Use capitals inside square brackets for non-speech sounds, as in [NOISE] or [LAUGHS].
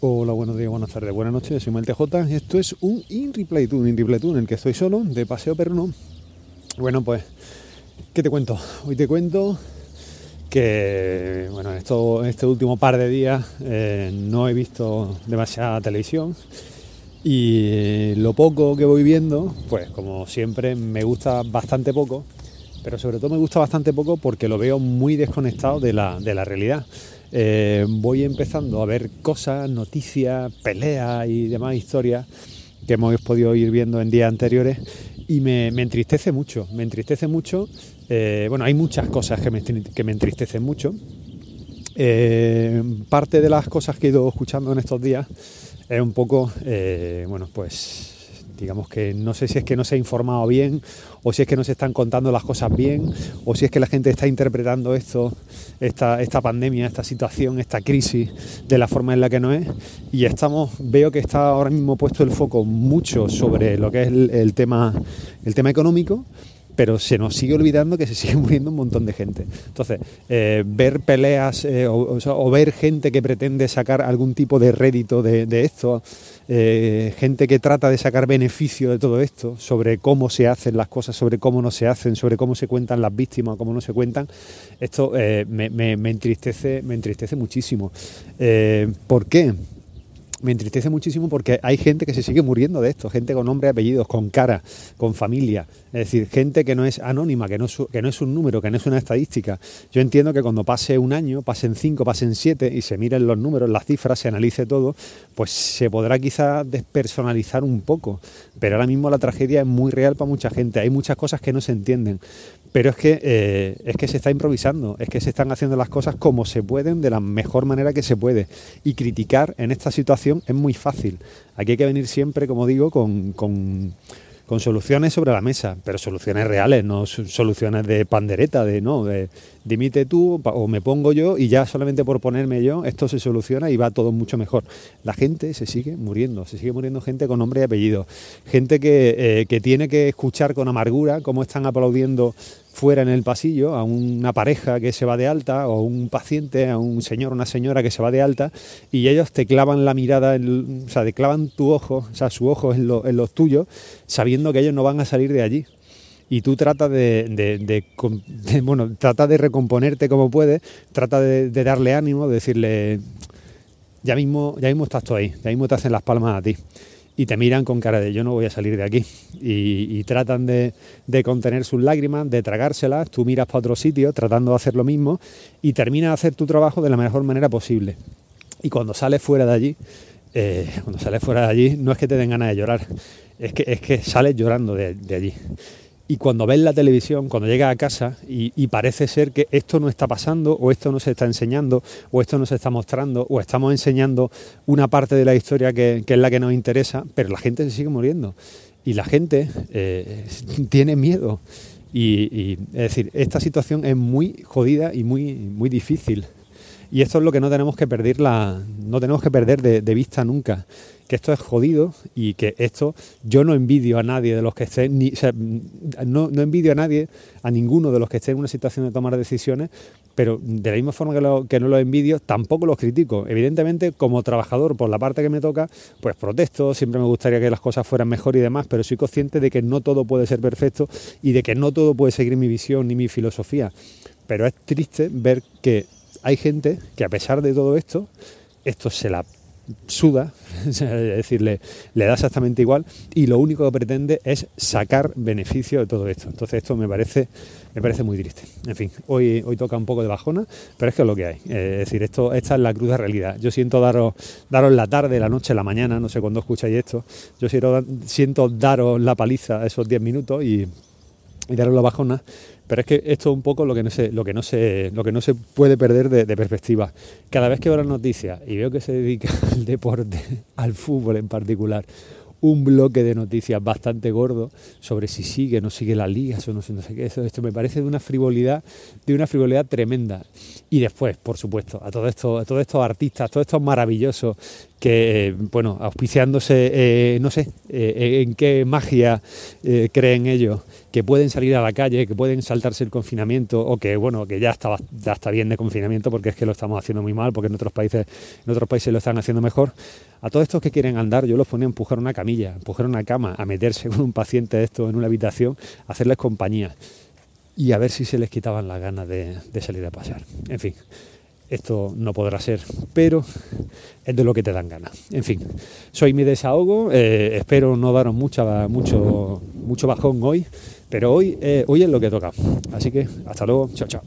Hola, buenos días, buenas tardes, buenas noches, soy Mal TJ. Esto es un In Replay Tour, In Replay en el que estoy solo, de paseo perruno. Bueno, pues, ¿qué te cuento? Hoy te cuento que, bueno, esto, este último par de días eh, no he visto demasiada televisión y lo poco que voy viendo, pues como siempre, me gusta bastante poco, pero sobre todo me gusta bastante poco porque lo veo muy desconectado de la, de la realidad. Eh, voy empezando a ver cosas, noticias, peleas y demás historias que hemos podido ir viendo en días anteriores y me, entristece mucho, me entristece mucho. Eh, bueno, hay muchas cosas que me, entristecen mucho. Eh, parte de las cosas que he ido escuchando en estos días es un poco, bueno, pues digamos que no sé si es que no se ha informado bien o si es que no se están contando las cosas bien o si es que la gente está interpretando esto, esta, esta pandemia, esta situación, esta crisis de la forma en la que no es. Y estamos, veo que está ahora mismo puesto el foco mucho sobre lo que es el, tema, el tema económico pero se nos sigue olvidando que se sigue [LAUGHS] muriendo un montón de gente. Entonces, eh, ver peleas eh, o, ver gente que pretende sacar algún tipo de rédito de, esto, eh, gente que trata de sacar beneficio de todo esto, sobre cómo se hacen las cosas, sobre cómo no se hacen, sobre cómo se cuentan las víctimas, cómo no se cuentan, esto me, entristece, me entristece muchísimo. ¿Por qué? Me entristece muchísimo porque hay gente que se sigue muriendo de esto, gente con nombre, apellidos, con cara, con familia, es decir, gente que no es anónima, que no es, que no es un número, que no es una estadística. Yo entiendo que cuando pase un año, pasen cinco, pasen siete y se miren los números, las cifras, se analice todo, pues se podrá quizá despersonalizar un poco, pero ahora mismo la tragedia es muy real para mucha gente, hay muchas cosas que no se entienden, pero es que, eh, es que se está improvisando, es que se están haciendo las cosas como se pueden, de la mejor manera que se puede. Y criticar en esta situación es muy fácil. Aquí hay que venir siempre, como digo, con, con con soluciones sobre la mesa, pero soluciones reales, no soluciones de pandereta, de no, de dimite tú o me pongo yo y ya solamente por ponerme yo esto se soluciona y va todo mucho mejor. La gente se sigue muriendo, se sigue muriendo gente con nombre y apellido, gente que, eh, que tiene que escuchar con amargura cómo están aplaudiendo fuera en el pasillo a una pareja que se va de alta o un paciente, a un señor una señora que se va de alta y ellos te clavan la mirada, o sea, te clavan tu ojo, o sea, su ojo en, los tuyos, sabiendo que ellos no van a salir de allí. Y tú tratas [LAUGHS] de, bueno, trata de recomponerte como puedes, trata de, darle ánimo, de decirle, ya mismo, ya mismo estás tú ahí, ya mismo te hacen las palmas a ti y te miran con cara de yo no voy a salir de aquí. Y, tratan de, contener sus lágrimas, de tragárselas, tú miras para otro sitio tratando de hacer lo mismo y terminas de hacer tu trabajo de la mejor manera posible. Y cuando sales fuera de allí, eh, cuando sales fuera de allí, no es que te den ganas de llorar, es que, es que sales llorando de, de allí y cuando ves la televisión, cuando llegas a casa y, parece ser que esto no está pasando o esto no se está enseñando o esto no se está mostrando o estamos enseñando una parte de la historia que, es la que nos interesa, pero la gente se sigue muriendo y la gente eh, [LAUGHS] tiene miedo. Y, es decir, esta situación es muy jodida y muy, muy difícil. Y esto es lo que no tenemos que perder, la, no tenemos que perder de vista nunca que esto es jodido y que esto yo no envidio a nadie de los que estén, ni, no, envidio a nadie, a ninguno de los que estén en una situación de tomar decisiones, pero de la misma forma que, que no los envidio, tampoco los critico. Evidentemente, como trabajador, por la parte que me toca, pues protesto, siempre me gustaría que las cosas fueran mejor y demás, pero soy consciente de que no todo puede ser perfecto y de que no todo puede seguir mi visión ni mi filosofía. Pero es triste ver que hay gente que a pesar de todo esto, esto se la suda, [LAUGHS] es decir, le, da exactamente igual y lo único que pretende es sacar beneficio de todo esto. Entonces esto me parece, me parece muy triste. En fin, hoy, hoy toca un poco de bajona, pero es que es lo que hay. es decir, esto, esta es la cruda realidad. Yo siento daros, daros la tarde, la noche, la mañana, no sé cuándo escucháis esto, yo siento, siento daros la paliza esos 10 minutos y, y daros la bajona, pero es que esto es un poco lo que no se, lo que no se, lo que no se puede perder de, perspectiva. Cada vez que veo las noticias y veo que se dedica [LAUGHS] al deporte, al fútbol en particular, un bloque de noticias bastante gordo sobre si sigue no sigue las ligas o no no sé qué. Eso, esto me parece de una frivolidad, de una frivolidad tremenda. Y después, por supuesto, a todos estos, a todos estos artistas, todos estos maravillosos que, bueno, auspiciándose, eh, no sé, eh, en qué magia eh, creen ellos, que pueden salir a la calle, que pueden saltarse el confinamiento, o que, bueno, que ya está, ya está bien de confinamiento porque es que lo estamos haciendo muy mal, porque en otros países, en otros países lo están haciendo mejor. A todos estos que quieren andar, yo los ponía a empujar una camilla, a empujar una cama, a meterse con un paciente de esto en una habitación, a hacerles compañía y a ver si se les quitaban las ganas de, de salir a pasear. En fin, esto no podrá ser, pero es de lo que te dan ganas. En fin, soy mi desahogo, eh, espero no daros mucha, mucho, mucho bajón hoy, pero hoy, eh, hoy es lo que toca. Así que hasta luego, chao, chao.